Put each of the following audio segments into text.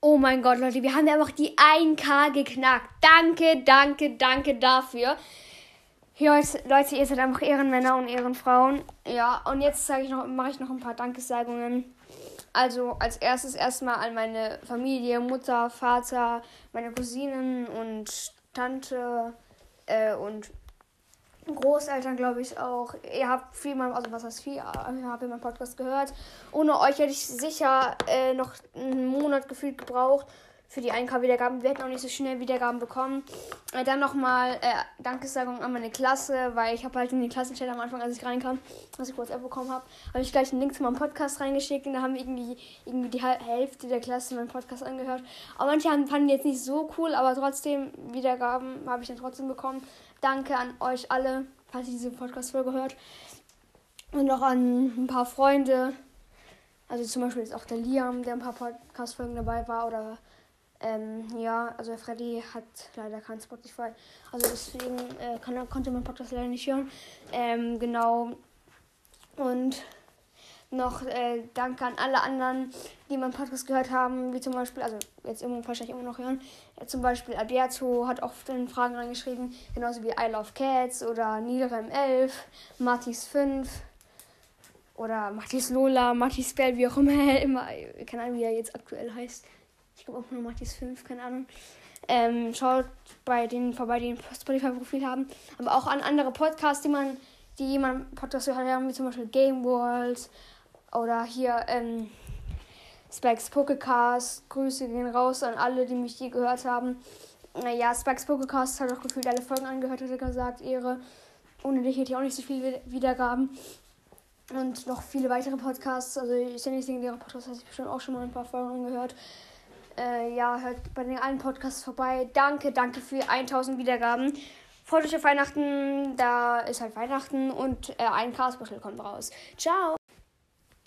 Oh mein Gott, Leute, wir haben einfach die 1K geknackt. Danke, danke, danke dafür. Leute, ihr seid einfach Ehrenmänner und Ehrenfrauen. Ja, und jetzt mache ich noch ein paar Dankessagungen. Also als erstes erstmal an meine Familie, Mutter, Vater, meine Cousinen und Tante äh, und Großeltern, glaube ich, auch. Ihr habt viel, mal, also was heißt viel, ihr habt meinen Podcast gehört. Ohne euch hätte ich sicher äh, noch einen Monat gefühlt gebraucht für die 1K-Wiedergaben. Wir hätten auch nicht so schnell Wiedergaben bekommen. Äh, dann nochmal äh, Dankesagung an meine Klasse, weil ich habe halt in die Klassenchat am Anfang, als ich reinkam, was ich WhatsApp bekommen habe, habe ich gleich einen Link zu meinem Podcast reingeschickt und da haben irgendwie, irgendwie die Hälfte der Klasse meinen Podcast angehört. Aber manche fanden jetzt nicht so cool, aber trotzdem Wiedergaben habe ich dann trotzdem bekommen. Danke an euch alle, falls ihr diese Podcast-Folge hört. Und auch an ein paar Freunde. Also zum Beispiel ist auch der Liam, der ein paar Podcast-Folgen dabei war. Oder ähm, ja, also Freddy hat leider kein Spotify. Also deswegen äh, kann, konnte man Podcast leider nicht hören. Ähm, genau. Und noch äh, Danke an alle anderen, die meinen Podcast gehört haben, wie zum Beispiel, also jetzt immer, wahrscheinlich immer noch hören, ja, zum Beispiel Alberto hat oft in Fragen reingeschrieben, genauso wie I Love Cats oder Nilrem 11, Martis 5 oder Matis Lola, Matis Bell, wie auch immer, immer, keine Ahnung, wie er jetzt aktuell heißt. Ich glaube auch nur Matis 5, keine Ahnung. Ähm, schaut bei denen vorbei, die ein Spotify-Profil haben, aber auch an andere Podcasts, die man, die jemand Podcast gehört haben, wie zum Beispiel Game World oder hier, ähm, Spikes Pokecast. Grüße gehen raus an alle, die mich je gehört haben. Naja, Spikes Pokecast hat auch gefühlt alle Folgen angehört, hat er gesagt. Ehre. Ohne dich hätte ich auch nicht so viel Wiedergaben. Und noch viele weitere Podcasts. Also, ich sehe nicht, der Podcast hat sich bestimmt auch schon mal ein paar Folgen angehört. Äh, ja, hört bei den allen Podcasts vorbei. Danke, danke für 1000 Wiedergaben. Freut euch auf Weihnachten. Da ist halt Weihnachten und äh, ein Cast-Special kommt raus. Ciao!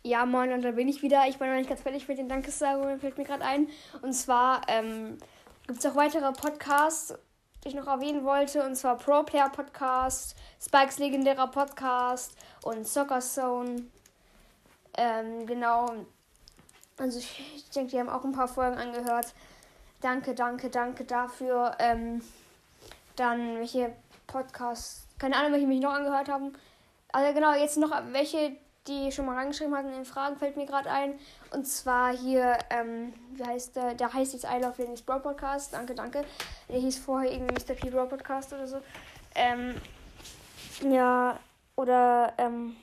Ja, moin, und da bin ich wieder. Ich bin noch nicht ganz fertig mit den Dankessagungen, fällt mir gerade ein. Und zwar ähm, gibt es auch weitere Podcasts, die ich noch erwähnen wollte. Und zwar Pro Player Podcast, Spikes legendärer Podcast und Soccer Zone. Ähm, genau. Also ich, ich denke, die haben auch ein paar Folgen angehört. Danke, danke, danke dafür. Ähm, dann welche Podcasts, keine Ahnung, welche mich noch angehört haben. Also genau, jetzt noch welche, die schon mal reingeschrieben hatten in Fragen, fällt mir gerade ein. Und zwar hier, ähm, wie heißt der? Der heißt jetzt I Love Lenny's Broad Podcast. Danke, danke. Der hieß vorher irgendwie Mr. P Broad Podcast oder so. Ähm, ja, oder, ähm,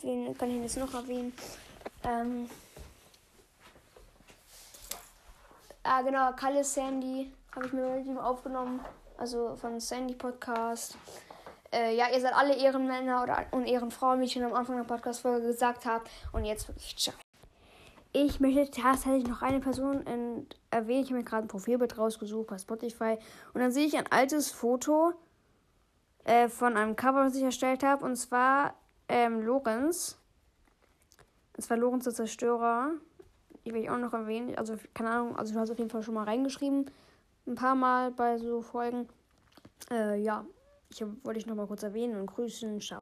wen kann ich jetzt noch erwähnen? Ähm, ah, genau, Kalle Sandy habe ich mir mit ihm aufgenommen. Also von Sandy Podcast. Äh, ja, ihr seid alle Ehrenmänner oder, und Ehrenfrauen, wie ich schon am Anfang der Podcast-Folge gesagt habe. Und jetzt wirklich ciao. Ich möchte tatsächlich noch eine Person erwähnen. Ich habe mir gerade ein Profilbild rausgesucht bei Spotify. Und dann sehe ich ein altes Foto äh, von einem Cover, das ich erstellt habe. Und zwar ähm, Lorenz. Und zwar Lorenz der Zerstörer. Die will ich auch noch erwähnen. Also, keine Ahnung, also du hast auf jeden Fall schon mal reingeschrieben. Ein paar Mal bei so Folgen. Äh, ja, ich wollte ich noch mal kurz erwähnen und grüßen. Ciao.